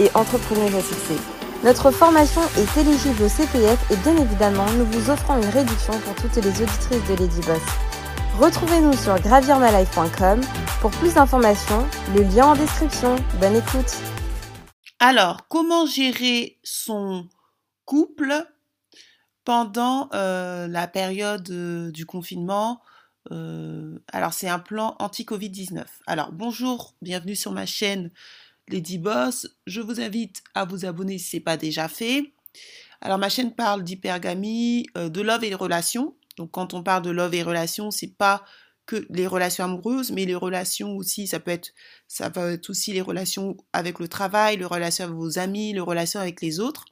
et entrepreneuse à. Notre formation est éligible au CPF et bien évidemment, nous vous offrons une réduction pour toutes les auditrices de Lady Boss. Retrouvez-nous sur gravirmalife.com pour plus d'informations, le lien en description. Bonne écoute. Alors, comment gérer son couple pendant euh, la période euh, du confinement? Euh, Alors, c'est un plan anti-Covid-19. Alors, bonjour, bienvenue sur ma chaîne Lady Boss. Je vous invite à vous abonner si ce n'est pas déjà fait. Alors, ma chaîne parle d'hypergamie, de love et de relations. Donc, quand on parle de love et relations, c'est pas que les relations amoureuses, mais les relations aussi, ça peut être, ça va être aussi les relations avec le travail, les relations avec vos amis, les relations avec les autres.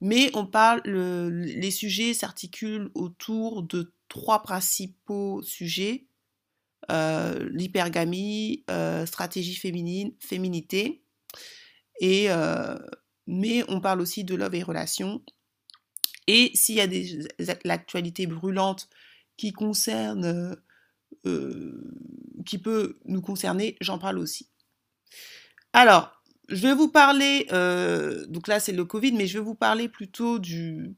Mais on parle, les sujets s'articulent autour de trois principaux sujets euh, l'hypergamie, euh, stratégie féminine, féminité, euh, mais on parle aussi de love et relations. Et s'il y a des l'actualité brûlante qui concerne qui peut nous concerner, j'en parle aussi. Alors, je vais vous parler, donc là c'est le Covid, mais je vais vous parler plutôt du,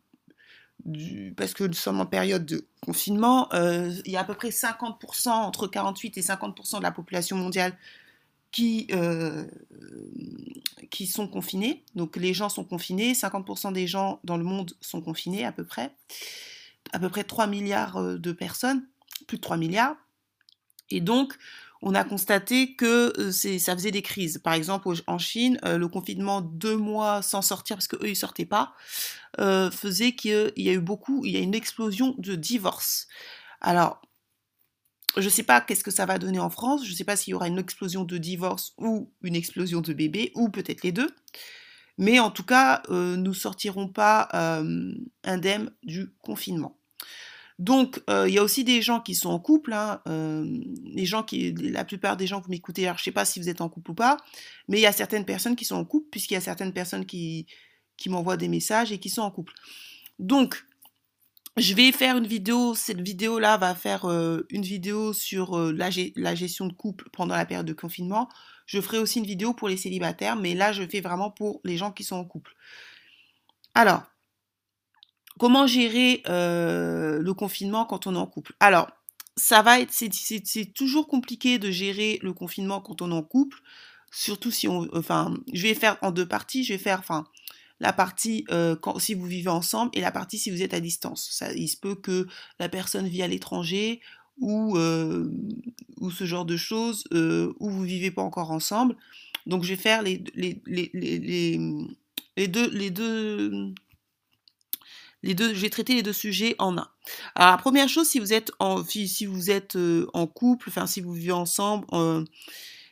parce que nous sommes en période de confinement, il y a à peu près 50%, entre 48 et 50% de la population mondiale qui, qui sont confinés. Donc les gens sont confinés, 50% des gens dans le monde sont confinés à peu près. À peu près 3 milliards de personnes, plus de 3 milliards. Et donc, on a constaté que euh, ça faisait des crises. Par exemple, en Chine, euh, le confinement deux mois sans sortir parce qu'eux, ils sortaient pas, euh, faisait qu'il y a eu beaucoup, il y a une explosion de divorces. Alors, je ne sais pas qu'est-ce que ça va donner en France, je ne sais pas s'il y aura une explosion de divorce ou une explosion de bébés, ou peut-être les deux. Mais en tout cas, nous sortirons pas indemnes du confinement. Donc, euh, il y a aussi des gens qui sont en couple. Hein, euh, les gens qui, la plupart des gens que vous m'écoutez, alors je ne sais pas si vous êtes en couple ou pas, mais il y a certaines personnes qui sont en couple, puisqu'il y a certaines personnes qui, qui m'envoient des messages et qui sont en couple. Donc, je vais faire une vidéo. Cette vidéo-là va faire euh, une vidéo sur la, la, gestion de couple pendant la période de confinement. Je ferai aussi une vidéo pour les célibataires, mais là, je fais vraiment pour les gens qui sont en couple. Alors, Comment gérer le confinement quand on est en couple? Alors, ça va être, c'est toujours compliqué de gérer le confinement quand on est en couple, surtout si on, enfin, je vais faire en deux parties. Je vais faire, enfin, la partie quand, si vous vivez ensemble et la partie si vous êtes à distance. Ça, il se peut que la personne vit à l'étranger ou, ou ce genre de choses, ou vous vivez pas encore ensemble. Donc, je vais faire les deux les deux, j'ai traité les deux sujets en un. Alors, première chose, si vous êtes en, si vous êtes euh, en couple, enfin, si vous vivez ensemble, euh,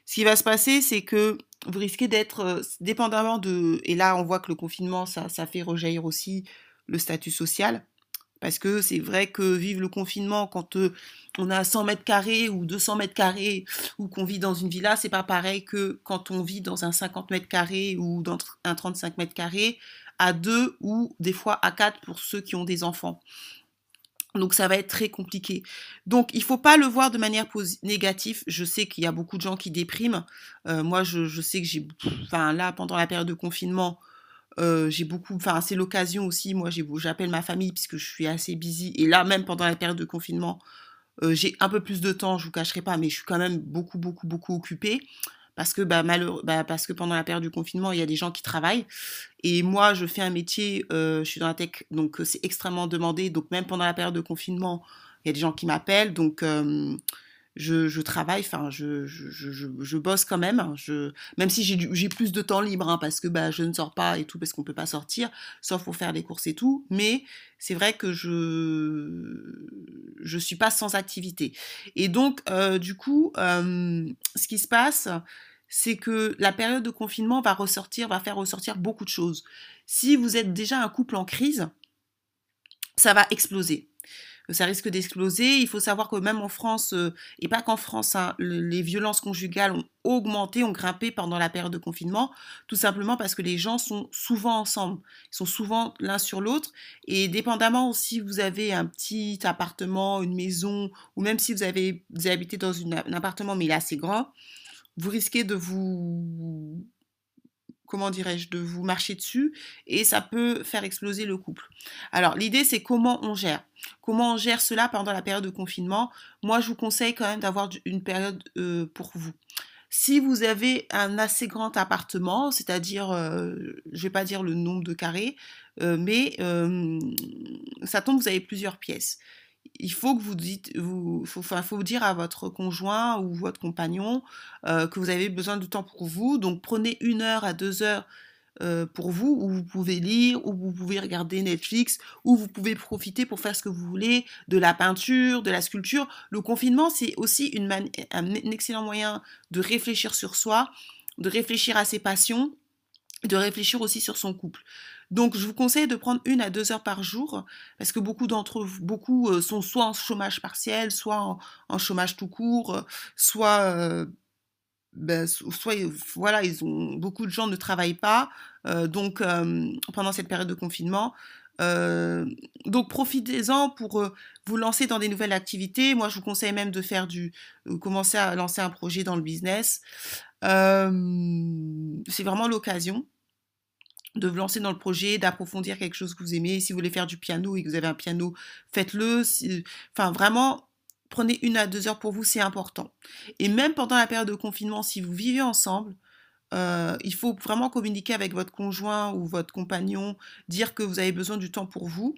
ce qui va se passer, c'est que vous risquez d'être, euh, dépendamment de, et là, on voit que le confinement, ça, ça fait rejaillir aussi le statut social. Parce que c'est vrai que vivre le confinement quand on a 100 mètres carrés ou 200 mètres carrés ou qu'on vit dans une villa, c'est pas pareil que quand on vit dans un 50 mètres carrés ou dans un 35 mètres carrés à deux ou des fois à quatre pour ceux qui ont des enfants. Donc ça va être très compliqué. Donc il faut pas le voir de manière négative. Je sais qu'il y a beaucoup de gens qui dépriment. Euh, moi je, sais que j'ai, enfin là pendant la période de confinement, euh, j'ai beaucoup, enfin c'est l'occasion aussi. Moi j'appelle ma famille puisque je suis assez busy. Et là même pendant la période de confinement, euh, j'ai un peu plus de temps. Je vous cacherai pas, mais je suis quand même beaucoup beaucoup beaucoup occupée parce que bah, bah, parce que pendant la période du confinement, il y a des gens qui travaillent. Et moi, je fais un métier, euh, je suis dans la tech, donc euh, c'est extrêmement demandé. Donc même pendant la période de confinement, il y a des gens qui m'appellent. Donc euh, je, travaille, enfin, je, je, bosse quand même. Je, même si j'ai plus de temps libre, hein, parce que bah, je ne sors pas et tout, parce qu'on ne peut pas sortir, sauf pour faire des courses et tout. Mais c'est vrai que je je suis pas sans activité. Et donc, du coup, ce qui se passe, c'est que la période de confinement va ressortir, va faire ressortir beaucoup de choses. Si vous êtes déjà un couple en crise, ça va exploser ça risque d'exploser. Il faut savoir que même en France, euh, et pas qu'en France, hein, les violences conjugales ont augmenté, ont grimpé pendant la période de confinement, tout simplement parce que les gens sont souvent ensemble, ils sont souvent l'un sur l'autre, et dépendamment si vous avez un petit appartement, une maison, ou même si vous avez vous habitez dans un appartement mais il est assez grand, vous risquez de vous comment dirais-je, de vous marcher dessus et ça peut faire exploser le couple. Alors l'idée c'est comment on gère. Comment on gère cela pendant la période de confinement? Moi je vous conseille quand même d'avoir une période euh, pour vous. Si vous avez un assez grand appartement, c'est-à-dire, euh, je vais pas dire le nombre de carrés, euh, mais ça tombe, vous avez plusieurs pièces il faut que vous dites, vous, dire à votre conjoint ou votre compagnon euh, que vous avez besoin de temps pour vous. Donc prenez une heure à deux heures euh, pour vous, où vous pouvez lire, où vous pouvez regarder Netflix, où vous pouvez profiter pour faire ce que vous voulez, de la peinture, de la sculpture. Le confinement, c'est aussi une un excellent moyen de réfléchir sur soi, de réfléchir à ses passions, de réfléchir aussi sur son couple. Donc, je vous conseille de prendre une à deux heures par jour, parce que beaucoup d'entre beaucoup euh, sont soit en chômage partiel, soit en, chômage tout court, euh, soit, euh, ben, soit, voilà, ils ont, beaucoup de gens ne travaillent pas, donc pendant cette période de confinement. donc profitez-en pour vous lancer dans des nouvelles activités. Moi, je vous conseille même de faire du, commencer à lancer un projet dans le business. c'est vraiment l'occasion de vous lancer dans le projet, d'approfondir quelque chose que vous aimez. Si vous voulez faire du piano et que vous avez un piano, faites-le. Enfin, vraiment, prenez une à deux heures pour vous, c'est important. Et même pendant la période de confinement, si vous vivez ensemble, euh, il faut vraiment communiquer avec votre conjoint ou votre compagnon, dire que vous avez besoin du temps pour vous.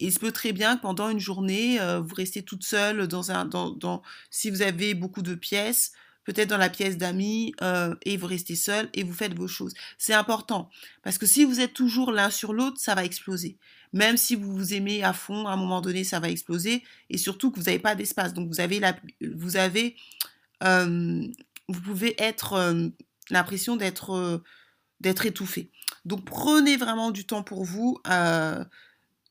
Et il se peut très bien que pendant une journée, euh, vous restez toute seule dans un, dans, si vous avez beaucoup de pièces, peut-être dans la pièce d'amis, euh, et vous restez seul et vous faites vos choses. C'est important, parce que si vous êtes toujours l'un sur l'autre, ça va exploser. Même si vous vous aimez à fond, à un moment donné, ça va exploser, et surtout que vous n'avez pas d'espace. Donc vous avez, la, vous avez, euh, vous pouvez être euh, l'impression d'être, d'être étouffé. Donc prenez vraiment du temps pour vous,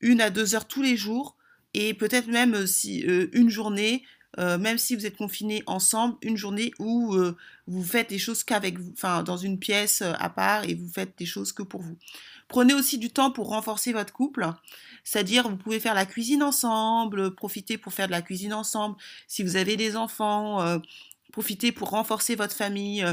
une à deux heures tous les jours, et peut-être même si une journée, euh, même si vous êtes confinés ensemble, une journée où euh, vous faites des choses qu'avec vous, enfin dans une pièce euh, à part et vous faites des choses que pour vous. Prenez aussi du temps pour renforcer votre couple, c'est-à-dire vous pouvez faire la cuisine ensemble, profitez pour faire de la cuisine ensemble. Si vous avez des enfants, profitez pour renforcer votre famille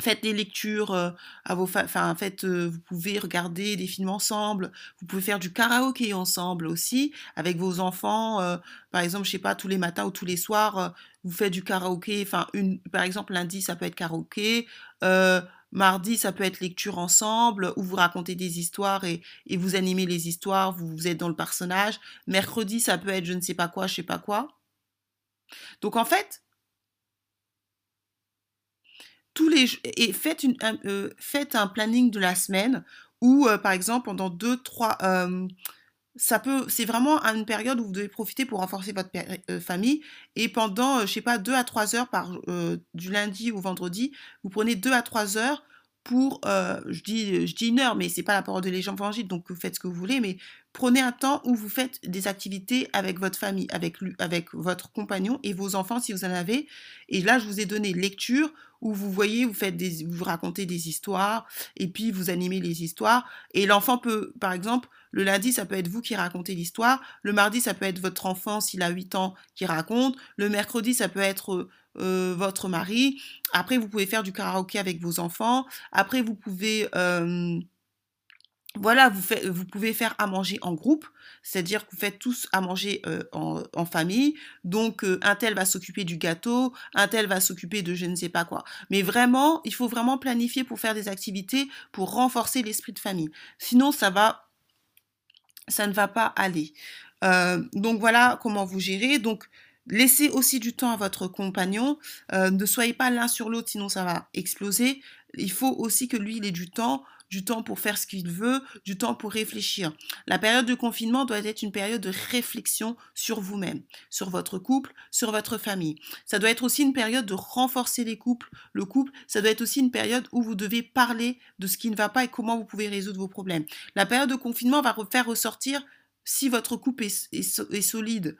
faites des lectures euh, à vos enfin en fait euh, vous pouvez regarder des films ensemble vous pouvez faire du karaoké ensemble aussi avec vos enfants euh, par exemple je sais pas tous les matins ou tous les soirs vous faites du karaoké enfin une par exemple lundi ça peut être karaoké mardi ça peut être lecture ensemble où vous racontez des histoires et, et vous animez les histoires vous, vous êtes dans le personnage. Mercredi ça peut être je ne sais pas quoi je sais pas quoi. Donc en fait tous les et faites, une, un, euh, faites un planning de la semaine où, euh, par exemple, pendant deux, trois, euh, ça peut, c'est vraiment une période où vous devez profiter pour renforcer votre famille. Et pendant, je sais pas, deux à trois heures par, du lundi au vendredi, vous prenez deux à trois heures pour, je, dis, je dis une heure, mais c'est pas la parole de l'évangile, donc vous faites ce que vous voulez, mais prenez un temps où vous faites des activités avec votre famille, avec, avec votre compagnon et vos enfants si vous en avez. Et là, je vous ai donné lecture où vous voyez, vous faites vous racontez des histoires et puis vous animez les histoires. Et l'enfant peut, par exemple, le lundi, ça peut être vous qui racontez l'histoire. Le mardi, ça peut être votre enfant s'il a 8 ans qui raconte. Le mercredi, ça peut être euh, votre mari. Après, vous pouvez faire du karaoké avec vos enfants. Après, vous pouvez euh, voilà, vous, faites, vous pouvez faire à manger en groupe, c'est-à-dire que vous faites tous à manger euh, en, famille. Donc, un tel va s'occuper du gâteau, un tel va s'occuper de je ne sais pas quoi. Mais vraiment, il faut vraiment planifier pour faire des activités pour renforcer l'esprit de famille. Sinon, ça va, ça ne va pas aller. donc voilà comment vous gérez. Donc Laissez aussi du temps à votre compagnon. Euh, ne soyez pas l'un sur l'autre, sinon ça va exploser. Il faut aussi que lui, il ait du temps du temps pour faire ce qu'il veut, du temps pour réfléchir. La période de confinement doit être une période de réflexion sur vous-même, sur votre couple, sur votre famille. Ça doit être aussi une période de renforcer les couples, le couple. Ça doit être aussi une période où vous devez parler de ce qui ne va pas et comment vous pouvez résoudre vos problèmes. La période de confinement va faire ressortir si votre couple est, solide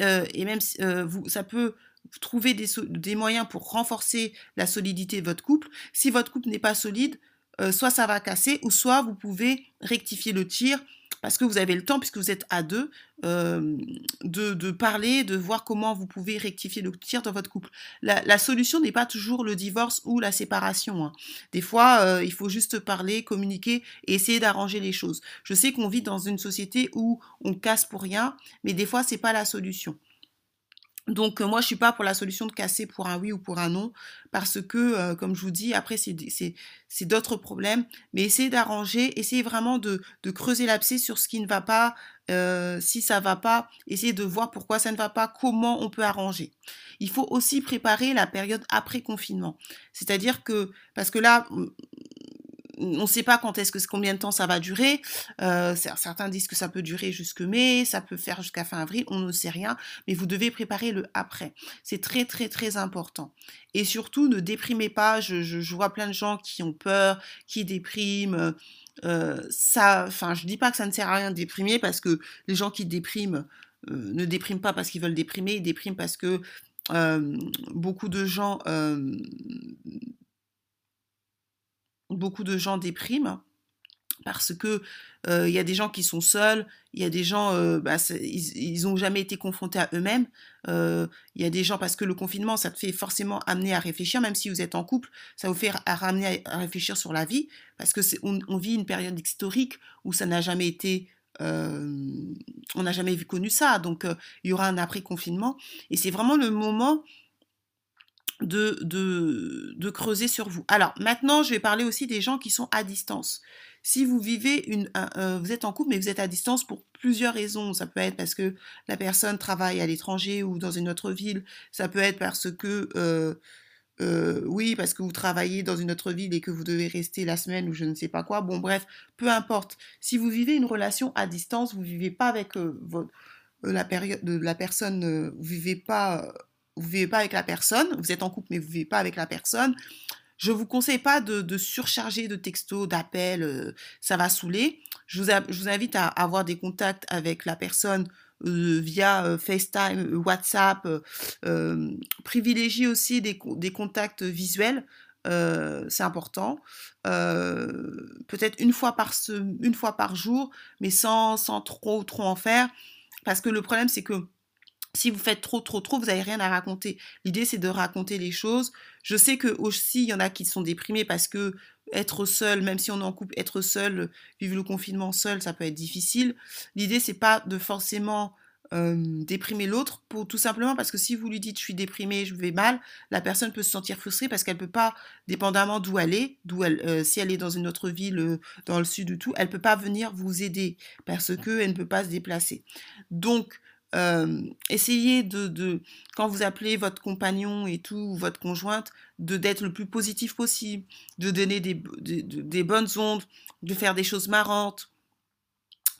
euh, et même euh, vous, ça peut trouver des, des, moyens pour renforcer la solidité de votre couple. Si votre couple n'est pas solide, euh, soit ça va casser, ou soit vous pouvez rectifier le tir parce que vous avez le temps, puisque vous êtes à deux, euh, de, parler, de voir comment vous pouvez rectifier le tir dans votre couple. La, solution n'est pas toujours le divorce ou la séparation. Hein. Des fois, euh, il faut juste parler, communiquer et essayer d'arranger les choses. Je sais qu'on vit dans une société où on casse pour rien, mais des fois, c'est pas la solution. Donc moi, je suis pas pour la solution de casser pour un oui ou pour un non, parce que, comme je vous dis, après, c'est d'autres problèmes. Mais essayez d'arranger, essayez vraiment de, de creuser l'abcès sur ce qui ne va pas, si ça va pas, essayez de voir pourquoi ça ne va pas, comment on peut arranger. Il faut aussi préparer la période après confinement. C'est-à-dire que, parce que là, on ne sait pas quand est-ce que combien de temps ça va durer. Euh, certains disent que ça peut durer jusque mai, ça peut faire jusqu'à fin avril, on ne sait rien, mais vous devez préparer le après. C'est très très très important. Et surtout, ne déprimez pas. Je, vois plein de gens qui ont peur, qui dépriment. Euh, ça, enfin, je dis pas que ça ne sert à rien de déprimer parce que les gens qui dépriment euh, ne dépriment pas parce qu'ils veulent déprimer, ils dépriment parce que beaucoup de gens beaucoup de gens dépriment parce que il y a des gens qui sont seuls, il y a des gens, bah, ils n'ont jamais été confrontés à eux-mêmes. Il y a des gens parce que le confinement, ça te fait forcément amener à réfléchir, même si vous êtes en couple, ça vous fait ramener à, réfléchir sur la vie, parce que on, on, vit une période historique où ça n'a jamais été, on n'a jamais vu connu ça. Donc il y aura un après confinement, et c'est vraiment le moment de, creuser sur vous. Alors maintenant, je vais parler aussi des gens qui sont à distance. Si vous vivez une, vous êtes en couple mais vous êtes à distance pour plusieurs raisons. Ça peut être parce que la personne travaille à l'étranger ou dans une autre ville. Ça peut être parce que euh, euh, oui, parce que vous travaillez dans une autre ville et que vous devez rester la semaine ou je ne sais pas quoi. Bon, bref, peu importe. Si vous vivez une relation à distance, vous vivez pas avec euh, la période de la personne, vous vivez pas vous vivez pas avec la personne, vous êtes en couple mais vous vivez pas avec la personne, je vous conseille pas de, surcharger de textos, d'appels, euh, ça va saouler. Je vous, invite à avoir des contacts avec la personne euh, via euh, FaceTime, WhatsApp. privilégiez aussi des, contacts visuels. c'est important. Peut-être une fois par jour, mais sans, trop en faire, parce que le problème c'est que si vous faites trop, trop, trop, vous n'avez rien à raconter. L'idée, c'est de raconter les choses. Je sais que aussi, il y en a qui sont déprimés parce que être seul, même si on est en couple, être seul, vivre le confinement seul, ça peut être difficile. L'idée, c'est pas de forcément déprimer l'autre, pour tout simplement parce que si vous lui dites je suis déprimée, je vais mal, la personne peut se sentir frustrée parce qu'elle peut pas, dépendamment d'où elle est, d'où elle, euh, si elle est dans une autre ville, euh, dans le sud du tout, elle peut pas venir vous aider parce que elle ne peut pas se déplacer. Donc essayez de, quand vous appelez votre compagnon et tout, ou votre conjointe, de d'être le plus positif possible, de donner des, bonnes ondes, de faire des choses marrantes.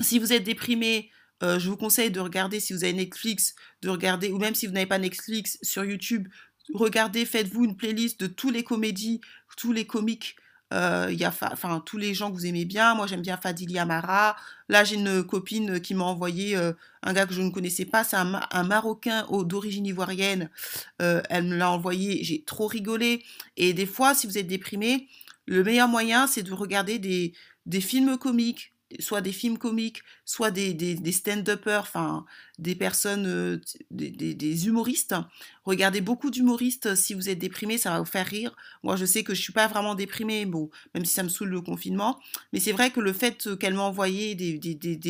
Si vous êtes déprimé, je vous conseille de regarder, si vous avez Netflix, de regarder, ou même si vous n'avez pas Netflix, sur YouTube, regardez, faites-vous une playlist de tous les comédies, tous les comiques il y a enfin tous les gens que vous aimez bien. Moi, j'aime bien Fadili Amara. Là, j'ai une copine qui m'a envoyé un gars que je ne connaissais pas. C'est un, Marocain d'origine ivoirienne. elle me l'a envoyé. J'ai trop rigolé. Et des fois, si vous êtes déprimé, le meilleur moyen, c'est de regarder des films comiques soit des films comiques, soit des, des, stand-uppers, enfin des personnes, euh, des, des, humoristes. Regardez beaucoup d'humoristes euh, si vous êtes déprimé, ça va vous faire rire. Moi, je sais que je suis pas vraiment déprimée, bon, même si ça me saoule le confinement, mais c'est vrai que le fait qu'elle m'a envoyé des,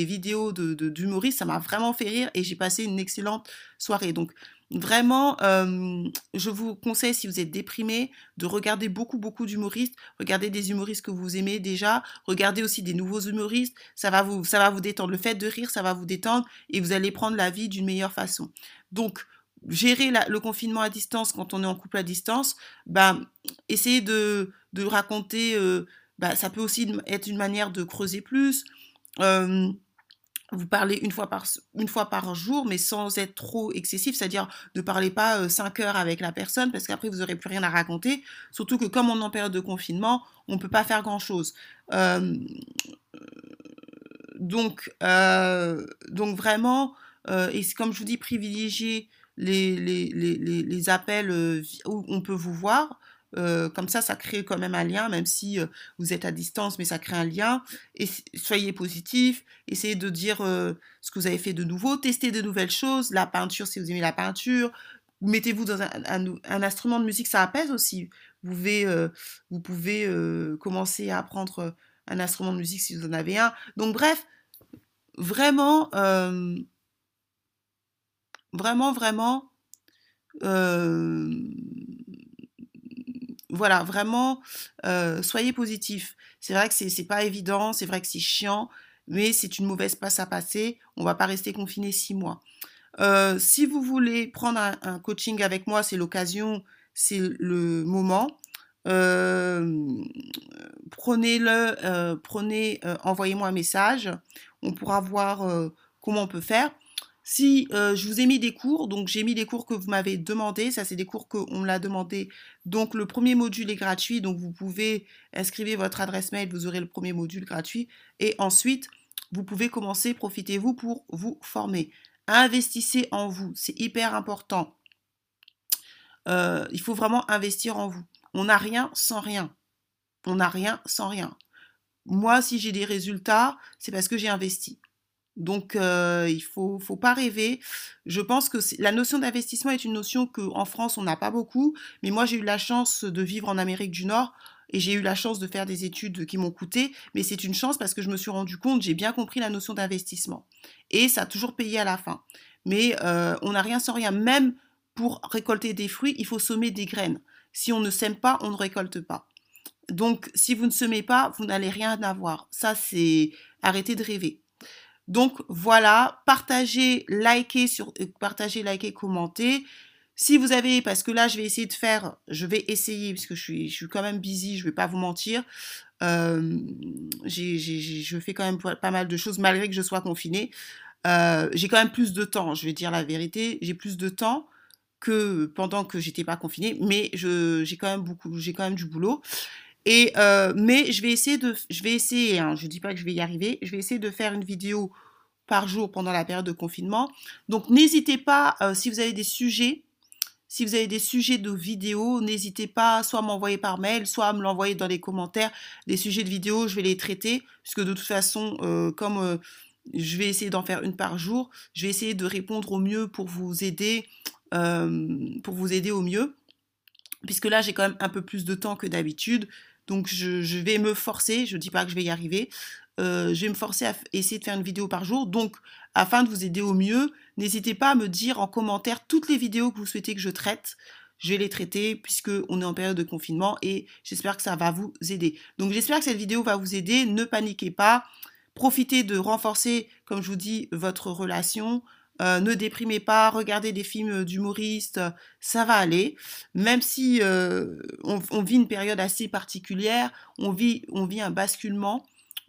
vidéos d'humoristes, de, d'humoristes, ça m'a vraiment fait rire et j'ai passé une excellente soirée. Donc, Vraiment, je vous conseille, si vous êtes déprimé, de regarder beaucoup, beaucoup d'humoristes. Regardez des humoristes que vous aimez déjà. Regardez aussi des nouveaux humoristes. Ça va vous, ça va vous détendre. Le fait de rire, ça va vous détendre et vous allez prendre la vie d'une meilleure façon. Donc, gérer le confinement à distance quand on est en couple à distance, ben, essayez de, de raconter bah, ça peut aussi être une manière de creuser plus. Euh, vous parlez une fois par une fois par jour, mais sans être trop excessif, c'est-à-dire ne parlez pas euh, cinq heures avec la personne parce qu'après vous aurez plus rien à raconter. Surtout que comme on est en période de confinement, on peut pas faire grand chose. Euh, donc donc vraiment, et comme je vous dis, privilégiez les, les, les, les appels où on peut vous voir. Euh, comme ça, ça crée quand même un lien, même si euh, vous êtes à distance, mais ça crée un lien. Et soyez positif, essayez de dire euh, ce que vous avez fait de nouveau, testez de nouvelles choses, la peinture si vous aimez la peinture, mettez-vous dans un, instrument de musique, ça apaise aussi. Vous pouvez, vous pouvez commencer à apprendre un instrument de musique si vous en avez un. Donc bref, vraiment, vraiment, vraiment, voilà, vraiment, euh, soyez positif. C'est vrai que c'est pas évident, c'est vrai que c'est chiant, mais c'est une mauvaise passe à passer. On va pas rester confiné six mois. Euh, si vous voulez prendre un, coaching avec moi, c'est l'occasion, c'est le moment. Euh, prenez-le, prenez, envoyez-moi un message. On pourra voir comment on peut faire. Si euh, je vous ai mis des cours, donc j'ai mis des cours que vous m'avez demandé, ça c'est des cours qu'on l'a demandé. Donc le premier module est gratuit, donc vous pouvez inscrire votre adresse mail, vous aurez le premier module gratuit. Et ensuite, vous pouvez commencer, profitez-vous pour vous former. Investissez en vous, c'est hyper important. Euh, il faut vraiment investir en vous. On n'a rien sans rien. On n'a rien sans rien. Moi, si j'ai des résultats, c'est parce que j'ai investi. Donc, euh, il faut, faut pas rêver. Je pense que la notion d'investissement est une notion qu'en France, on n'a pas beaucoup. Mais moi, j'ai eu la chance de vivre en Amérique du Nord et j'ai eu la chance de faire des études qui m'ont coûté. Mais c'est une chance parce que je me suis rendu compte, j'ai bien compris la notion d'investissement. Et ça a toujours payé à la fin. Mais euh, on n'a rien sans rien. Même pour récolter des fruits, il faut semer des graines. Si on ne sème pas, on ne récolte pas. Donc, si vous ne semez pas, vous n'allez rien avoir. Ça, c'est arrêter de rêver. Donc voilà, partagez, likez, sur, euh, partagez, likez, commentez. Si vous avez, parce que là je vais essayer de faire, je vais essayer, parce que je suis, quand même busy, je vais pas vous mentir. Euh, je fais quand même pas mal de choses malgré que je sois confinée. Euh, j'ai quand même plus de temps, je vais dire la vérité, j'ai plus de temps que pendant que j'étais pas confinée, mais j'ai quand même beaucoup, j'ai quand même du boulot. Euh, mais je vais essayer de, je hein, je dis pas que je vais y arriver, je vais essayer de faire une vidéo par jour pendant la période de confinement. Donc n'hésitez pas, euh, si vous avez des sujets, si vous avez des sujets de vidéos, n'hésitez pas soit à m'envoyer par mail, soit à me l'envoyer dans les commentaires. Les sujets de vidéos, je vais les traiter, puisque de toute façon, euh, comme je vais essayer d'en faire une par jour, je vais essayer de répondre au mieux pour vous aider, pour vous aider au mieux. Puisque là, j'ai quand même un peu plus de temps que d'habitude. Donc je, vais me forcer, je ne dis pas que je vais y arriver, euh, je vais me forcer à essayer de faire une vidéo par jour. Donc afin de vous aider au mieux, n'hésitez pas à me dire en commentaire toutes les vidéos que vous souhaitez que je traite. Je vais les traiter puisque on est en période de confinement et j'espère que ça va vous aider. Donc j'espère que cette vidéo va vous aider. Ne paniquez pas. Profitez de renforcer, comme je vous dis, votre relation. Euh, ne déprimez pas, regardez des films d'humoristes, ça va aller. Même si euh, on, vit une période assez particulière, on vit, on vit un basculement,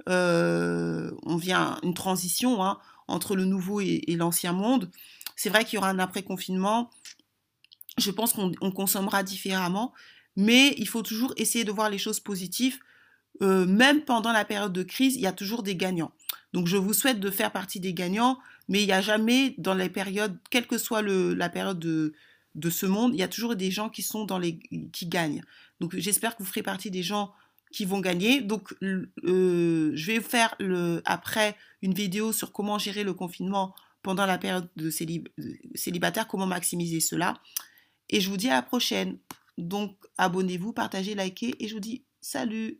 euh, on vit une transition hein, entre le nouveau et, l'ancien monde. C'est vrai qu'il y aura un après-confinement. Je pense qu'on consommera différemment, mais il faut toujours essayer de voir les choses positives. même pendant la période de crise, il y a toujours des gagnants. Donc je vous souhaite de faire partie des gagnants, mais il n'y a jamais dans les périodes, quelle que soit la période de, ce monde, il y a toujours des gens qui sont dans les qui gagnent. Donc j'espère que vous ferez partie des gens qui vont gagner. Donc euh, je vais faire après une vidéo sur comment gérer le confinement pendant la période de célibataire, comment maximiser cela. Et je vous dis à la prochaine. Donc abonnez-vous, partagez, likez et je vous dis salut